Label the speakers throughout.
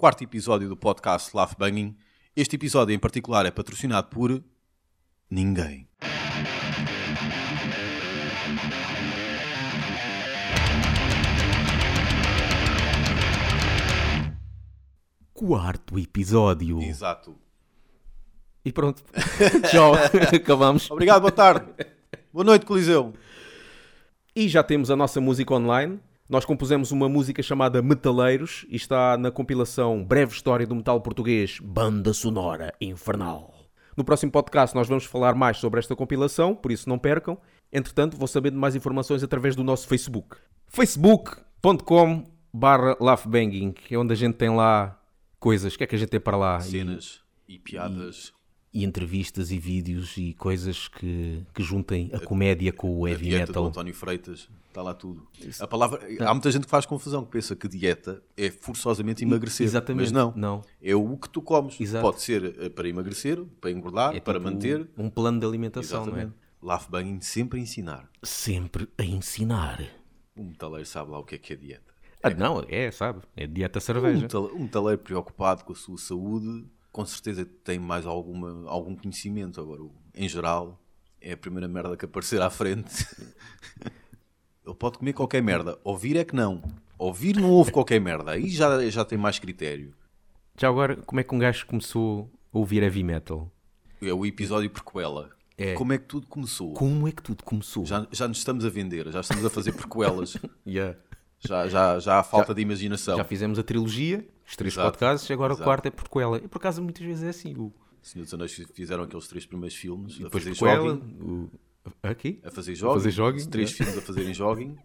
Speaker 1: quarto episódio do podcast Laugh Banging. Este episódio em particular é patrocinado por ninguém.
Speaker 2: Quarto episódio.
Speaker 1: Exato.
Speaker 2: E pronto. Tchau. Acabamos.
Speaker 1: Obrigado, boa tarde. boa noite, Coliseu.
Speaker 2: E já temos a nossa música online. Nós compusemos uma música chamada Metaleiros e está na compilação Breve História do Metal Português Banda Sonora Infernal. No próximo podcast nós vamos falar mais sobre esta compilação, por isso não percam. Entretanto, vou sabendo mais informações através do nosso Facebook. facebook.com barra é onde a gente tem lá coisas. O que é que a gente tem para lá?
Speaker 1: Cenas e, e piadas.
Speaker 2: E, e, entrevistas e vídeos e coisas que, que juntem a, a comédia com o heavy
Speaker 1: dieta
Speaker 2: metal.
Speaker 1: Do António Freitas, está lá tudo. A palavra, há muita gente que faz confusão, que pensa que dieta é forçosamente emagrecer.
Speaker 2: Exatamente.
Speaker 1: Mas não.
Speaker 2: não.
Speaker 1: É o que tu comes.
Speaker 2: Exato.
Speaker 1: Pode ser para emagrecer, para engordar,
Speaker 2: É
Speaker 1: para
Speaker 2: tipo
Speaker 1: manter.
Speaker 2: Um plano de alimentação,
Speaker 1: Exatamente.
Speaker 2: não é?
Speaker 1: Laugh Banging sempre a ensinar.
Speaker 2: Sempre a ensinar.
Speaker 1: O metaleiro sabe lá o que é que é dieta.
Speaker 2: Ah, não, é, sabe? É dieta
Speaker 1: Um
Speaker 2: cerveja.
Speaker 1: metaleiro, um metaleiro preocupado com a sua saúde, com certeza tem mais alguma, algum conhecimento. Agora, em geral, é a primeira merda que aparecer à frente. Ele pode comer qualquer merda. Ouvir é que não. Ouvir não ouve qualquer merda. Aí já, já tem mais critério.
Speaker 2: Já agora, como é que um gajo começou a ouvir heavy metal?
Speaker 1: É o episódio prequela.
Speaker 2: É.
Speaker 1: Como é que tudo começou?
Speaker 2: Como é que tudo começou?
Speaker 1: Já, já nos estamos a vender, já estamos a fazer prequelas.
Speaker 2: Yeah.
Speaker 1: Já, já, já há falta de imaginação.
Speaker 2: Já fizemos a trilogia, os três
Speaker 1: Exato.
Speaker 2: podcasts, e agora
Speaker 1: Exato.
Speaker 2: o quarto é porquela. E por acaso muitas vezes é assim. O,
Speaker 1: Senhor dos Anéis fizeram aqueles três primeiros filmes a
Speaker 2: depois
Speaker 1: fazer jogging.
Speaker 2: o, aqui?
Speaker 1: A fazer jogging.
Speaker 2: fazer jogging,
Speaker 1: Três
Speaker 2: é.
Speaker 1: filmes a fazerem jogging.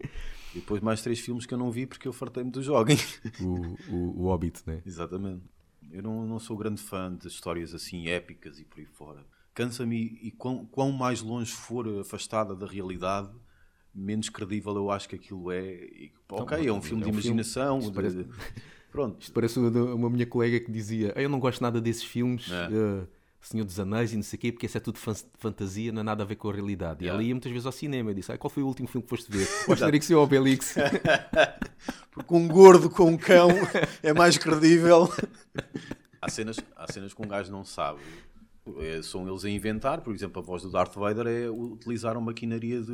Speaker 1: E depois mais três filmes que eu não vi porque eu fartei-me do jogging.
Speaker 2: O, o, o Hobbit, né?
Speaker 1: Exatamente. Eu não, não sou grande fã de histórias assim épicas e por aí fora. Cansa-me e quão, quão mais longe for afastada da realidade, menos credível eu acho que aquilo é. E, ok, é um filme
Speaker 2: é
Speaker 1: de
Speaker 2: um filme.
Speaker 1: imaginação.
Speaker 2: Isto
Speaker 1: de-
Speaker 2: parece-
Speaker 1: de- Pronto.
Speaker 2: Parece uma, uma minha colega que dizia: "Ah, Eu não gosto nada desses filmes,
Speaker 1: É.
Speaker 2: eh, Senhor dos Anéis e não sei o quê, porque isso é tudo fan- fantasia, não é nada a ver com a realidade. E ela ia muitas vezes ao cinema e disse: "Ah, Qual foi o último filme que foste ver? O Asterix e o Obelix.
Speaker 1: Porque um gordo com um cão é mais credível. Há cenas, há cenas que um gajo não sabe. É, são eles a inventar, por exemplo, a voz do Darth Vader é utilizar uma maquinaria de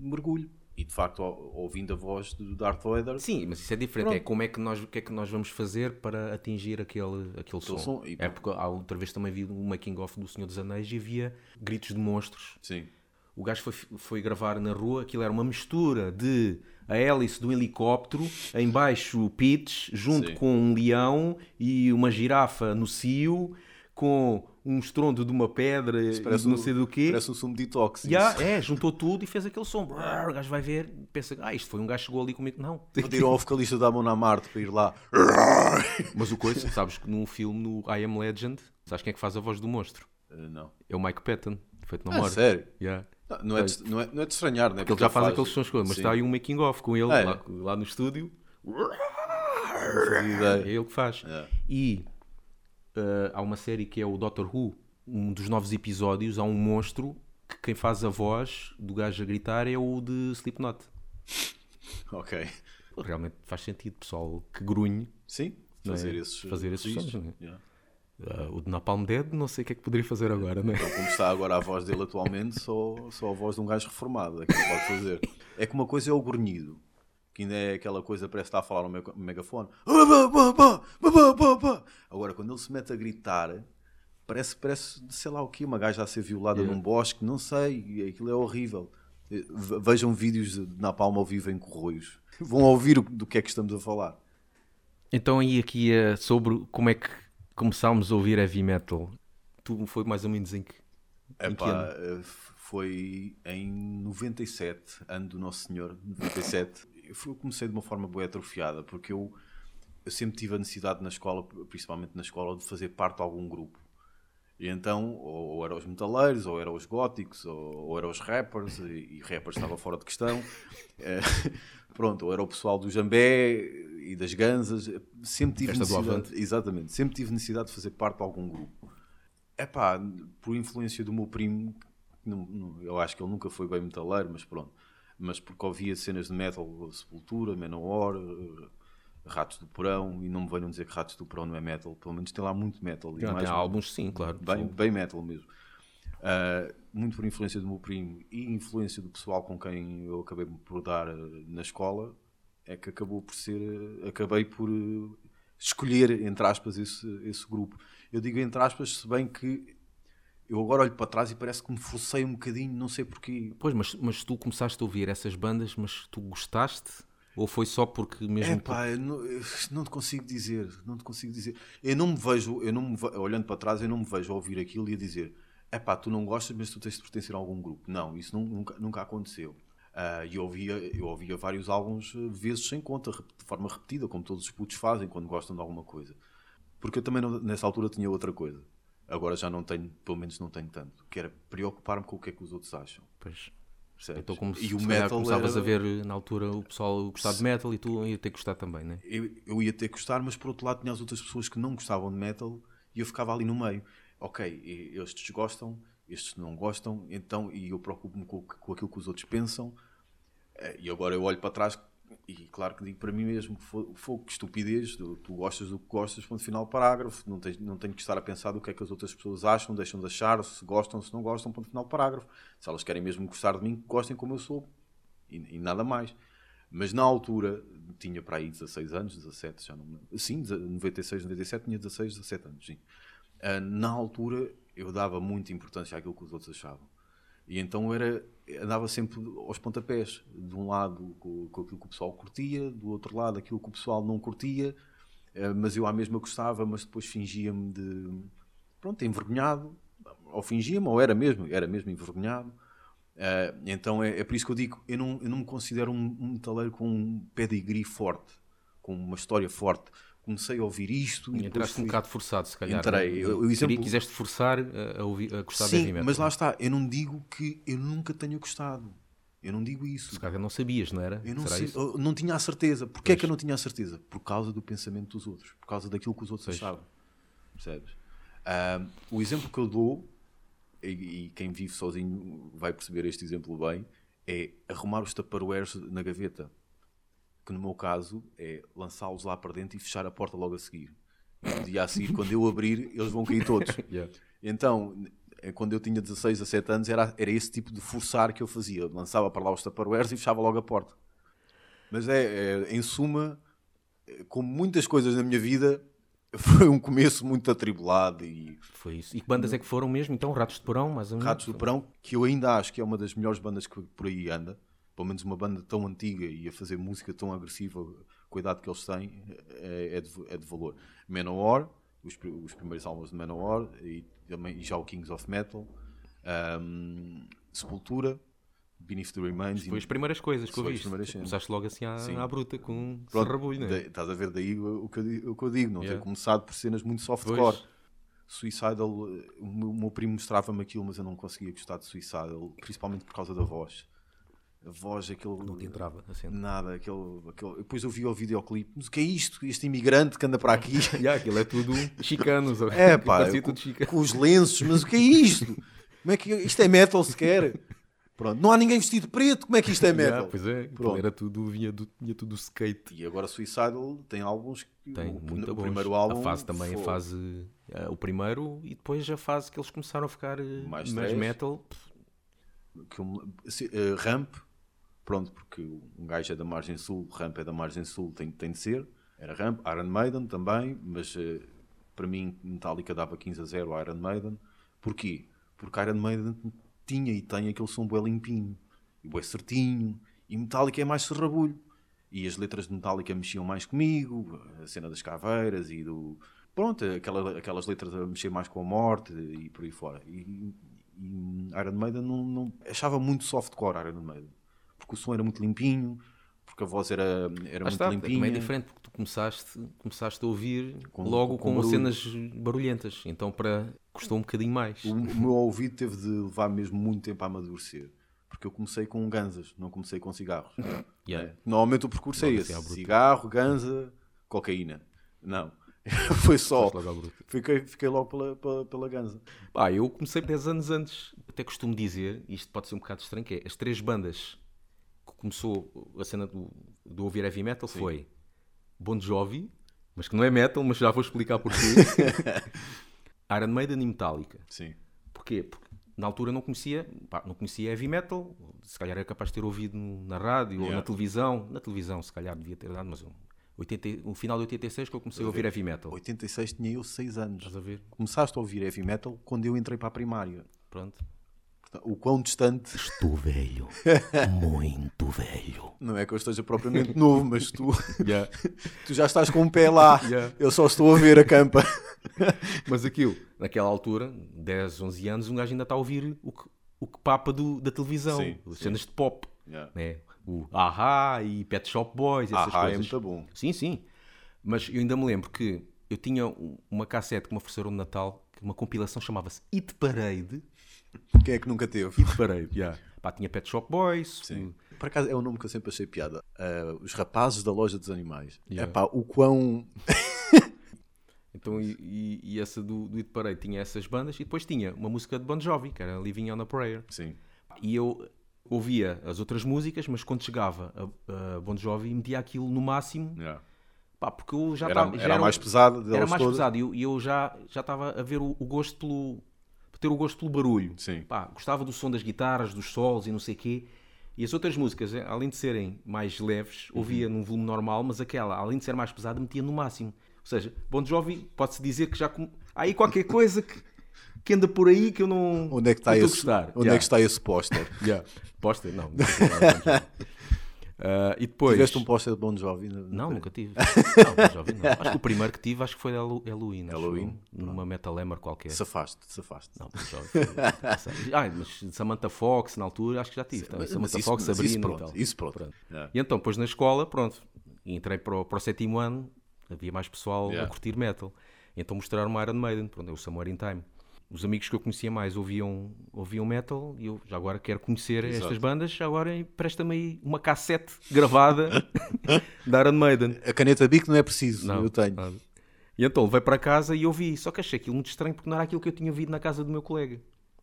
Speaker 1: mergulho. E de facto, ou- ouvindo a voz do Darth Vader,
Speaker 2: Sim, mas isso é diferente.
Speaker 1: Pronto.
Speaker 2: É como é que nós, o que é que nós vamos fazer para atingir aquele, aquele som.
Speaker 1: som. E-
Speaker 2: É porque há outra vez também vi um making of do Senhor dos Anéis e havia gritos de monstros.
Speaker 1: sim.
Speaker 2: O gajo foi, foi gravar na rua, aquilo era uma mistura de a hélice do helicóptero, em baixo o pitch, junto
Speaker 1: Sim.
Speaker 2: com um leão e uma girafa no cio, com um estrondo de uma pedra e
Speaker 1: Parece
Speaker 2: não
Speaker 1: um-
Speaker 2: sei do quê.
Speaker 1: Parece um sumo detox. Isso.
Speaker 2: é, juntou tudo e fez aquele som. O gajo vai ver, pensa, ah, isto foi um gajo que chegou ali comigo. Não.
Speaker 1: Pediram ao vocalista da Mona Marte para ir lá.
Speaker 2: Mas o coisa, sabes que num filme, no I Am Legend, sabes quem é que faz a voz do monstro?
Speaker 1: Uh, não.
Speaker 2: É o Mike Patton, feito na
Speaker 1: Ah,
Speaker 2: morte.
Speaker 1: sério?
Speaker 2: Yeah.
Speaker 1: Não, não é de, não, é, não é de estranhar, né?
Speaker 2: Porque ele já faz, aqueles sons mas
Speaker 1: Sim.
Speaker 2: está aí um making of com ele
Speaker 1: é?
Speaker 2: lá, lá no estúdio. É
Speaker 1: ideia.
Speaker 2: ele que faz.
Speaker 1: É.
Speaker 2: E eh, há uma série que é o Doctor Who, um dos novos episódios, há um monstro que quem faz a voz do gajo a gritar é o de Slipknot.
Speaker 1: Ok.
Speaker 2: Realmente faz sentido, pessoal que grunhe.
Speaker 1: Sim,
Speaker 2: Não é?
Speaker 1: fazer esses,
Speaker 2: Fazer esses sons, não é?
Speaker 1: Yeah.
Speaker 2: Ah, o de Napalm Dead, não sei o que é que poderia fazer agora, não é?
Speaker 1: Então, como está agora a voz dele atualmente, só, só a voz de um gajo reformado é que pode fazer. É que uma coisa é o grunhido, que ainda é aquela coisa que parece estar a falar no mega- megafone. Agora, quando ele se mete a gritar, parece, parece sei lá o quê, uma gaja a ser violada
Speaker 2: Yeah.
Speaker 1: num bosque, não sei, aquilo é horrível. Eh, ve- Vejam vídeos de Napalm ao vivo em Corroios. Vão ouvir do que é que estamos a falar.
Speaker 2: Então aí aqui é sobre como é que começámos a ouvir heavy metal. Tu foi mais ou menos em que... Em que
Speaker 1: Epá,
Speaker 2: ano?
Speaker 1: eh, foi em 97, ano do Nosso Senhor, 97. Eu comecei de uma forma boa atrofiada, porque eu, eu sempre tive a necessidade na escola, principalmente na escola, de fazer parte de algum grupo. E então, ou, ou eram os metaleiros, ou eram os góticos, ou, ou eram os rappers, e, e rappers estava fora de questão. Eh, pronto, ou era o pessoal do Jambé e das Ganzas. Sempre tive
Speaker 2: Festa
Speaker 1: necessidade, exatamente, sempre tive necessidade de fazer parte de algum grupo. É pá, por influência do meu primo, eu acho que ele nunca foi bem metaleiro, mas pronto. Mas porque ouvia cenas de metal, Sepultura, Manowar, eh, Ratos do Porão, e não me venham dizer que Ratos do Porão não é metal, pelo menos tem lá muito metal.
Speaker 2: Não,
Speaker 1: mais
Speaker 2: tem álbuns, sim, claro.
Speaker 1: bem, bem metal mesmo. Uh, muito por influência do meu primo e influência do pessoal com quem eu acabei por dar uh, na escola, é que acabou por ser, uh, acabei por escolher, entre aspas, esse, esse grupo. Eu digo entre aspas, se bem que eu agora olho para trás e parece que me forcei um bocadinho, não sei porquê.
Speaker 2: Pois, mas, mas tu começaste a ouvir essas bandas, mas tu gostaste? Ou foi só porque mesmo.
Speaker 1: É pá, eu não, não te consigo dizer, não te consigo dizer. Eu não me vejo, eu não me, olhando para trás, eu não me vejo a ouvir aquilo e a dizer é pá, tu não gostas, mas tu tens de pertencer a algum grupo. Não, isso nu- nunca, nunca aconteceu. Ah, E eu, ouvia, eu ouvia vários álbuns eh, vezes sem conta, de forma repetida, como todos os putos fazem quando gostam de alguma coisa. Porque eu também não- nessa altura tinha outra coisa. Agora já não tenho, pelo menos não tenho tanto, que era preocupar-me com o que é que os outros acham.
Speaker 2: Pois.
Speaker 1: percebes?
Speaker 2: Então, como
Speaker 1: e
Speaker 2: se,
Speaker 1: o metal
Speaker 2: começavas
Speaker 1: era-
Speaker 2: a ver na altura o pessoal gostar de metal e tu ia ter que gostar também, né?
Speaker 1: eu, eu ia ter que gostar, mas por outro lado tinha as outras pessoas que não gostavam de metal e eu ficava ali no meio. Ok, estes gostam, estes não gostam, então, e eu preocupo-me com, com aquilo que os outros pensam. Eh, E agora eu olho para trás e claro que digo para mim mesmo: fo- fogo, que estupidez, tu, tu gostas do que gostas, ponto final, parágrafo. Não, tens, não tenho que estar a pensar do que é que as outras pessoas acham, deixam de achar, se gostam, se não gostam, ponto final, parágrafo. Se elas querem mesmo gostar de mim, gostem como eu sou e, e nada mais. Mas na altura, tinha para aí 16 anos, 17, já não me lembro. Sim, 96, 97, tinha 16, 17 anos, sim. Ah, na altura, eu dava muita importância àquilo que os outros achavam. E então era, andava sempre aos pontapés. De um lado com, com aquilo que o pessoal curtia, do outro lado aquilo que o pessoal não curtia, ah, mas eu à mesma gostava, mas depois fingia-me de. Pronto, envergonhado. Ou fingia-me, ou era mesmo, era mesmo envergonhado. Uh, então é, é por isso que eu digo, eu não, eu não me considero um, um metaleiro com um pedigree forte, com uma história forte. Comecei a ouvir isto e depois
Speaker 2: Entraste um
Speaker 1: fui-
Speaker 2: bocado forçado, se calhar.
Speaker 1: Entrei.
Speaker 2: né?
Speaker 1: Eu-
Speaker 2: Queria-
Speaker 1: exemplo-
Speaker 2: Quiseste forçar a, ouvir, a gostar de heavy
Speaker 1: Sim,
Speaker 2: metal.
Speaker 1: mas lá está, eu não digo que eu nunca tenha gostado. Eu não digo isso.
Speaker 2: Se calhar não sabias, não era?
Speaker 1: Eu não, sei- eu não tinha a certeza. Porquê é que eu não tinha a certeza? Por causa do pensamento dos outros. Por causa daquilo que os outros achavam. Percebes? Ah, o exemplo que eu dou, e, e quem vive sozinho vai perceber este exemplo bem, é arrumar os tupperwares na gaveta. Que no meu caso é lançá-los lá para dentro e fechar a porta logo a seguir. E no dia a seguir, quando eu abrir, eles vão cair todos.
Speaker 2: Yeah.
Speaker 1: Então, eh, quando eu tinha 16 a 17 anos, era, era esse tipo de forçar que eu fazia. Eu lançava para lá os tupperwares e fechava logo a porta. Mas é, é, em suma, eh, como muitas coisas na minha vida, foi um começo muito atribulado e
Speaker 2: Foi isso. E que bandas é que foram mesmo? Então, Ratos de Porão, mais ou menos?
Speaker 1: Ratos do Perão, que eu ainda acho que é uma das melhores bandas que por aí anda. Pelo menos uma banda tão antiga e a fazer música tão agressiva, com a idade que eles têm, é, é de, é de valor. Manowar, os, os primeiros álbuns de Manowar e, também, e já o Kings of Metal, ahm, Sepultura, Beneath the Remains.
Speaker 2: Foi as primeiras coisas que eu vi. Começaste logo assim à, à bruta, com um serrabulho, não é?
Speaker 1: Estás a ver daí o, que eu, o que eu digo, não
Speaker 2: Yeah.
Speaker 1: ter começado por cenas muito softcore.
Speaker 2: Pois.
Speaker 1: Suicidal, o meu, o meu primo mostrava-me aquilo, mas eu não conseguia gostar de Suicidal, principalmente por causa da voz. A voz, aquele.
Speaker 2: Não te entrava, assim.
Speaker 1: Nada, aquele, aquele. Depois eu vi o videoclipe, mas o que é isto? Este imigrante que anda para aqui.
Speaker 2: Yeah, aquilo é tudo chicanos.
Speaker 1: É pá,
Speaker 2: tudo chicano.
Speaker 1: com os lenços, mas o que é isto? Como é que isto é metal sequer? Pronto, não há ninguém vestido de preto, como é que isto é metal?
Speaker 2: Yeah, pois é, aquilo
Speaker 1: Pronto.
Speaker 2: era tudo, vinha do, vinha tudo do skate.
Speaker 1: E agora Suicidal tem álbuns que
Speaker 2: Tem
Speaker 1: o,
Speaker 2: muito
Speaker 1: o
Speaker 2: bons.
Speaker 1: primeiro álbum
Speaker 2: a fase também, a
Speaker 1: foi-
Speaker 2: fase. eh, o primeiro e depois a fase que eles começaram a ficar eh,
Speaker 1: Mais
Speaker 2: mais metal.
Speaker 1: que eu eh, Ramp, pronto, porque um gajo é da margem sul, Ramp é da margem sul, tem, tem de ser. Era Ramp, Iron Maiden também, mas eh, para mim Metallica dava 15 a 0 a Iron Maiden. Porquê? Porque Iron Maiden tinha e tem aquele som bué limpinho, e bué certinho, e Metallica é mais serrabulho. E as letras de Metallica mexiam mais comigo, a cena das caveiras e do... Pronto, aquela, aquelas letras a mexer mais com a morte e por aí fora. E, e Iron Maiden não, não- achava muito softcore Iron Maiden porque o som era muito limpinho porque a voz era, era muito
Speaker 2: está,
Speaker 1: limpinha
Speaker 2: também é diferente porque tu começaste, começaste a ouvir
Speaker 1: Com-
Speaker 2: logo
Speaker 1: com
Speaker 2: com,
Speaker 1: barulho.
Speaker 2: cenas barulhentas. Então para custou um bocadinho mais.
Speaker 1: o, o meu ouvido teve de levar mesmo muito tempo a amadurecer porque eu comecei com ganzas não comecei com cigarros
Speaker 2: Yeah.
Speaker 1: né? normalmente o percurso é esse
Speaker 2: assim bruta.
Speaker 1: cigarro, ganza, cocaína não, foi só
Speaker 2: logo
Speaker 1: fiquei, fiquei logo pela, pela, pela ganza
Speaker 2: eu comecei 10 anos antes. Até costumo dizer, e isto pode ser um bocado estranho, que é as três bandas começou a cena do, do ouvir heavy metal foi Bon Jovi, mas que não é metal, mas já vou explicar porquê. Iron Maiden e Metallica.
Speaker 1: Sim.
Speaker 2: Porquê? Porque na altura não conhecia, pá, não conhecia heavy metal, se calhar era capaz de ter ouvido no- na rádio ou
Speaker 1: Yeah.
Speaker 2: na televisão. Na televisão, se calhar devia ter dado, mas eu- 80, o final de 86 que eu comecei a ouvir heavy metal.
Speaker 1: 86 tinha eu 6 anos.
Speaker 2: Estás a ver?
Speaker 1: Começaste a ouvir heavy metal quando eu entrei para a primária.
Speaker 2: Pronto.
Speaker 1: O quão distante,
Speaker 2: Estou velho. Muito velho.
Speaker 1: não é que eu esteja propriamente novo, mas tu,
Speaker 2: Yeah.
Speaker 1: tu já estás com um pé lá.
Speaker 2: Yeah.
Speaker 1: Eu só estou a ver a campa.
Speaker 2: Mas aquilo, naquela altura, 10, 11 anos, um gajo ainda está a ouvir o que, o que papa do, da televisão,
Speaker 1: Sim,
Speaker 2: as
Speaker 1: sim.
Speaker 2: cenas de pop,
Speaker 1: Yeah.
Speaker 2: né? o Aha e Pet Shop Boys, essas
Speaker 1: é
Speaker 2: coisas.
Speaker 1: muito bom.
Speaker 2: Sim, sim. Mas eu ainda me lembro que eu tinha um- uma cassete que me ofereceram no Natal, que uma compilação chamava-se It Parade.
Speaker 1: Quem é que nunca teve?
Speaker 2: It Parade, yeah. Pá, tinha Pet Shop Boys.
Speaker 1: Sim. Por acaso é um nome que eu sempre achei piada. Ah, os rapazes da loja dos animais.
Speaker 2: Yeah.
Speaker 1: Epá, o quão.
Speaker 2: Então, e, e- e essa do, do It Parade tinha essas bandas e depois tinha uma música de Bon Jovi, que era Living on a Prayer.
Speaker 1: Sim.
Speaker 2: E eu ouvia as outras músicas, mas quando chegava a, a Bon Jovi metia aquilo no máximo,
Speaker 1: Yeah.
Speaker 2: pá, porque eu já
Speaker 1: Era,
Speaker 2: estava... já
Speaker 1: era a mais delas
Speaker 2: Era mais
Speaker 1: todas.
Speaker 2: pesado e eu, e eu já já estava a ver o, o gosto pelo... ter o gosto pelo barulho.
Speaker 1: Sim.
Speaker 2: Pá, gostava do som das guitarras, dos solos e não sei o quê. E as outras músicas, eh, além de serem mais leves, ouvia
Speaker 1: Uhum.
Speaker 2: num volume normal, mas aquela, além de ser mais pesada, metia no máximo. Ou seja, Bon Jovi, pode-se dizer que já... com- Há aí qualquer coisa que, que anda por aí que eu não...
Speaker 1: Onde é que está esse,
Speaker 2: gostar.
Speaker 1: onde
Speaker 2: Yeah.
Speaker 1: é que está esse póster?
Speaker 2: Yeah. Póster? Não. não Ah, e depois...
Speaker 1: Tiveste um póster de Bon Jovi?
Speaker 2: Não, nunca tive. Não, Bon Jovi não. Acho que o primeiro que tive acho que foi Halloween.
Speaker 1: Halloween?
Speaker 2: Numa Metal Hammer qualquer.
Speaker 1: Safaste, safaste.
Speaker 2: Não, Bon Jovi. foi- Ah, mas Samantha Fox na altura acho que já tive.
Speaker 1: Mas-
Speaker 2: Samantha
Speaker 1: isso-
Speaker 2: Fox, Sabrina
Speaker 1: isso
Speaker 2: e
Speaker 1: pronto,
Speaker 2: tal.
Speaker 1: isso pronto. Yeah.
Speaker 2: E então, depois na escola, pronto, entrei para o, para o sétimo ano, havia mais pessoal
Speaker 1: Yeah.
Speaker 2: a curtir metal. Então mostraram Iron Maiden, pronto, é o Somewhere in Time. Os amigos que eu conhecia mais ouviam, ouviam metal e eu já agora quero conhecer estas
Speaker 1: Exato.
Speaker 2: bandas, já agora presta-me aí uma cassete gravada da Iron Maiden.
Speaker 1: A caneta Bic não é preciso, eu tenho.
Speaker 2: nada. E então levei para casa e ouvi, só que achei aquilo muito estranho porque não era aquilo que eu tinha ouvido na casa do meu colega.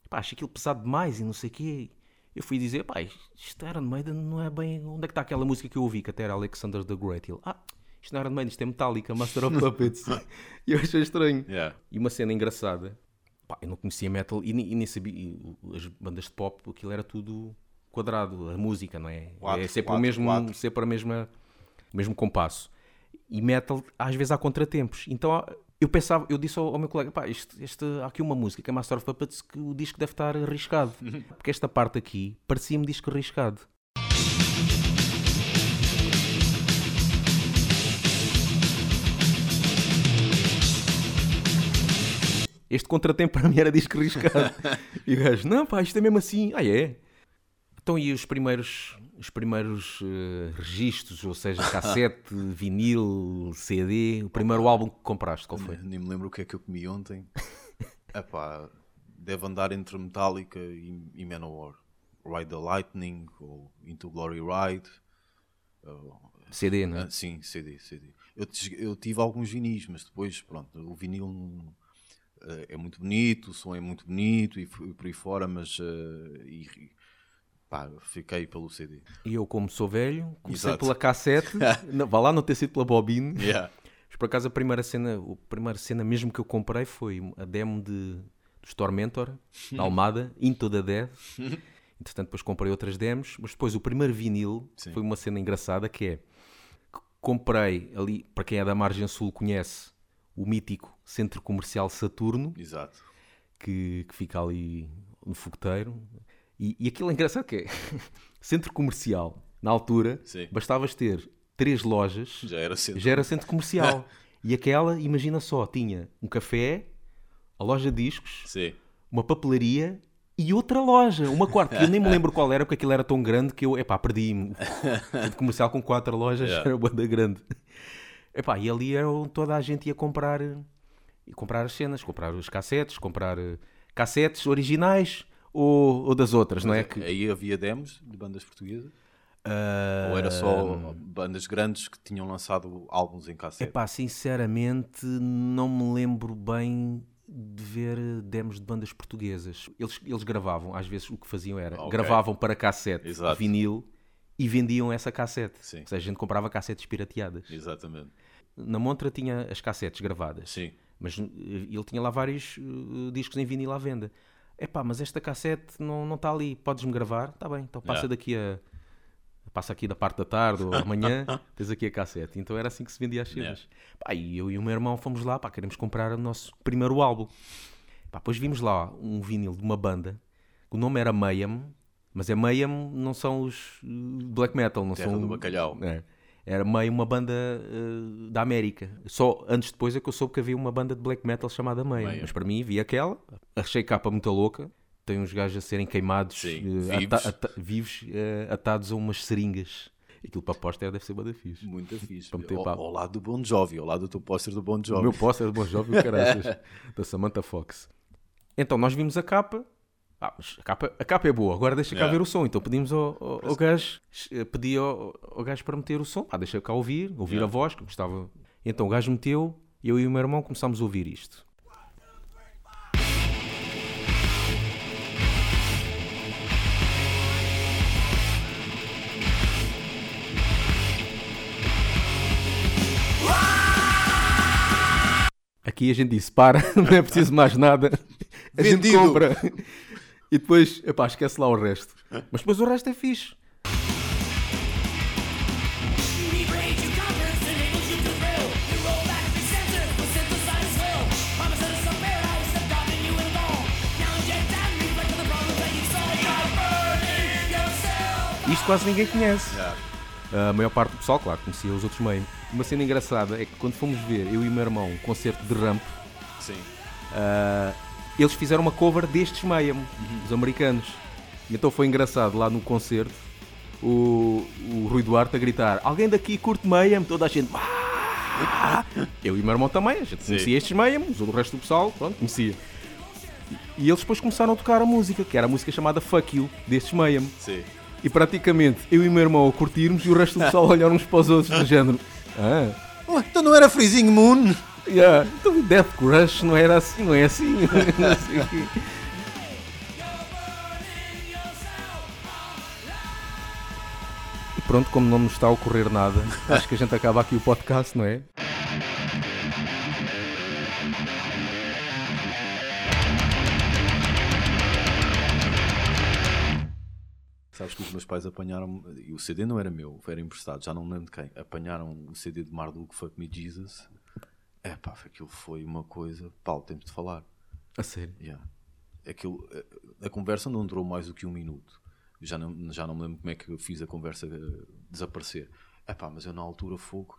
Speaker 2: Pá, achei aquilo pesado demais e não sei o quê. Eu fui dizer, pá, isto Iron Maiden não é bem. Onde é que está aquela música que eu ouvi, que até era Alexander the Great? Ele, ah, isto não é Iron Maiden, isto é Metallica, Master of Puppets. e eu achei estranho.
Speaker 1: Yeah.
Speaker 2: E uma cena engraçada, pá, eu não conhecia metal e, nem- e nem sabia, e as bandas de pop, aquilo era tudo quadrado, a música, não é?
Speaker 1: Quatro,
Speaker 2: é sempre
Speaker 1: quatro,
Speaker 2: o mesmo,
Speaker 1: quatro.
Speaker 2: sempre a mesma, o mesmo compasso. E metal, às vezes há contratempos. Então eu pensava, eu disse ao, ao meu colega, pá, este, este, há aqui uma música que é Master of Puppets que o disco deve estar arriscado. Porque esta parte aqui parecia-me disco arriscado. Este contratempo para mim era disco arriscado. e o gajo, não pá, isto é mesmo assim. Ah, é? Então e os primeiros, os primeiros eh, registros, ou seja, cassete, vinil, CD, o primeiro álbum que compraste, qual foi?
Speaker 1: Nem me lembro o que é que eu comi ontem. Epá, deve andar entre Metallica e, e Manowar. Ride the Lightning ou Into Glory Ride.
Speaker 2: CD, não é?
Speaker 1: Ah, sim, CD, CD. Eu, eu tive alguns vinis, mas depois, pronto, o vinil não- é muito bonito, o som é muito bonito e, por aí fora, mas eh, e- pá, fiquei pelo CD.
Speaker 2: E eu, como sou velho, comecei
Speaker 1: Exato.
Speaker 2: pela cassete, vá lá não ter sido pela bobine.
Speaker 1: Yeah.
Speaker 2: Mas por acaso a primeira cena, a primeira cena mesmo que eu comprei foi a demo de, dos Tormentor, da Almada, Into the Dead. Entretanto, depois comprei outras demos, mas depois o primeiro vinil
Speaker 1: Sim.
Speaker 2: foi uma cena engraçada que é que comprei ali, para quem é da margem sul conhece, o mítico Centro Comercial Saturno,
Speaker 1: Exato.
Speaker 2: que, que fica ali no fogueteiro. E, e aquilo é engraçado que é centro comercial, na altura,
Speaker 1: Sim.
Speaker 2: bastavas ter três lojas,
Speaker 1: Já era cedo.
Speaker 2: já era centro comercial. e aquela, imagina só, tinha um café, a loja de discos,
Speaker 1: Sim.
Speaker 2: uma papelaria e outra loja, uma quarta. que Eu nem me lembro qual era, porque aquilo era tão grande que eu, epá, perdi-me. Centro comercial com quatro lojas
Speaker 1: Yeah.
Speaker 2: era banda grande. Epá, e ali era onde toda a gente ia comprar, eh, ia comprar as cenas, comprar os cassetes, comprar eh, cassetes originais ou, ou das outras, não é? Que,
Speaker 1: Aí havia demos de bandas portuguesas?
Speaker 2: Ah,
Speaker 1: Ou era só bandas grandes que tinham lançado álbuns em cassete?
Speaker 2: Epá, sinceramente não me lembro bem de ver eh, demos de bandas portuguesas. Eles, eles gravavam, às vezes o que faziam era,
Speaker 1: Ok.
Speaker 2: gravavam para cassete,
Speaker 1: Exato.
Speaker 2: vinil, e vendiam essa cassete.
Speaker 1: Sim.
Speaker 2: Ou seja, a gente comprava cassetes pirateadas.
Speaker 1: Exatamente.
Speaker 2: Na montra tinha as cassetes gravadas.
Speaker 1: Sim.
Speaker 2: Mas uh, ele tinha lá vários uh, discos em vinil à venda. Epá, mas esta cassete não está ali, podes-me gravar? Está bem, então passa
Speaker 1: Yeah.
Speaker 2: daqui a... Passa aqui da parte da tarde ou amanhã, tens aqui a cassete. Então era assim que se vendia as cenas. Pá, e eu e o meu irmão fomos lá, pá, queremos comprar o nosso primeiro álbum. Pá, depois vimos lá um vinil de uma banda, o nome era Mayhem, mas é Mayhem, não são os uh, black metal, não
Speaker 1: Terra
Speaker 2: são...
Speaker 1: do bacalhau.
Speaker 2: É. Era meio uma banda uh, da América. Só antes depois é que eu soube que havia uma banda de black metal chamada. Mayhem. Mas para mim, vi aquela, achei capa muito louca. Tem uns gajos a serem queimados,
Speaker 1: Sim,
Speaker 2: uh,
Speaker 1: vivos.
Speaker 2: ata- vivos, uh, atados a umas seringas. Aquilo para póster deve ser bada fixe.
Speaker 1: Muito fixe.
Speaker 2: Para meter
Speaker 1: Ao, ao lado do Bon Jovi, ao lado do teu póster do Bon
Speaker 2: O
Speaker 1: Jovi.
Speaker 2: meu póster de Bon Jovi, o caraças, da Samantha Fox. Então, nós vimos a capa. Ah, mas a capa, a capa é boa, agora deixa cá
Speaker 1: Yeah.
Speaker 2: ver o som. Então pedimos ao, ao, ao gajo, eh, pedi ao, ao gajo para meter o som. Ah, deixa cá ouvir, ouvir
Speaker 1: Yeah.
Speaker 2: a voz, que gostava. Então o gajo meteu, eu e o meu irmão começámos a ouvir isto. Aqui a gente disse, para, não é preciso mais nada. A gente
Speaker 1: Vendido.
Speaker 2: compra. E depois, epá, esquece lá o resto. Mas depois o resto é fixe. Isto quase ninguém conhece. A maior parte do pessoal, claro, conhecia os outros meio. Uma cena engraçada é que quando fomos ver, eu e o meu irmão, um concerto de ramp,
Speaker 1: Sim.
Speaker 2: ah, eles fizeram uma cover destes Mayhem, os americanos. E então foi engraçado lá no concerto o, o Rui Duarte a gritar: Alguém daqui curte Mayhem? Toda a gente. "Ah!" Eu e o meu irmão também, a gente
Speaker 1: Sim.
Speaker 2: conhecia estes Mayhem, o resto do pessoal, pronto, conhecia. E, eles depois começaram a tocar a música, que era a música chamada Fuck You, destes Mayhem.
Speaker 1: Sim.
Speaker 2: E praticamente eu e o meu irmão a curtirmos e o resto do pessoal a olhar uns para os outros do género. Ah,
Speaker 1: Oh, então não era Freezing Moon?
Speaker 2: yeah. então Death Crush não era assim, não é assim. Não o quê. E pronto, como não nos está a ocorrer nada, acho que a gente acaba aqui o podcast, não é?
Speaker 1: Sabes que os meus pais apanharam e o CD não era meu, era emprestado, já não me lembro de quem. Apanharam o CD de Marduk, Fuck Me Jesus. É pá, aquilo foi uma coisa. Paulo, temos de falar.
Speaker 2: A sério.
Speaker 1: Yeah. Aquilo, a, a conversa não durou mais do que um minuto. Já não, já não me lembro como é que eu fiz a conversa eh, desaparecer. É pá, mas eu na altura fogo.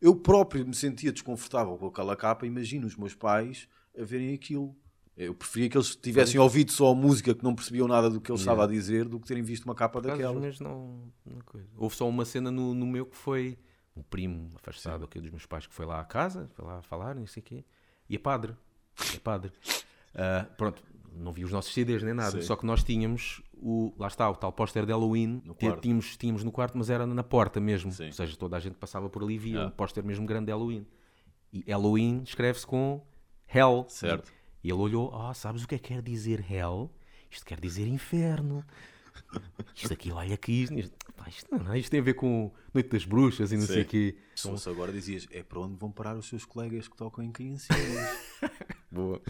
Speaker 1: Eu próprio me sentia desconfortável com aquela capa. Imagino os meus pais a verem aquilo. Eu preferia que eles tivessem ouvido só a música que não percebiam nada do que ele estava a dizer do que terem visto uma capa
Speaker 2: Por
Speaker 1: daquela.
Speaker 2: Mas não, não coisa. Houve só uma cena no, no meu que foi um primo afastado aqui dos meus pais que foi lá à casa, foi lá falar, não sei o quê, e é padre. É padre. Ah, pronto, não vi os nossos CDs nem nada,
Speaker 1: Sim.
Speaker 2: só que nós tínhamos o. Lá está, o tal póster de Halloween. Tínhamos, tínhamos no quarto, mas era na porta mesmo.
Speaker 1: Sim.
Speaker 2: Ou seja, toda a gente passava por ali e via
Speaker 1: Ah.
Speaker 2: um póster mesmo grande de Halloween. E Halloween escreve-se com Hell.
Speaker 1: Certo.
Speaker 2: E ele olhou, ah, sabes o que é que quer dizer Hell? Isto quer dizer inferno. Isto aqui, olha aqui, isto, pá, isto, não, não, isto tem a ver com Noite das Bruxas e não sei o quê.
Speaker 1: Se fosse agora dizias, é para onde vão parar os seus colegas que tocam em criancinhas.
Speaker 2: Boa.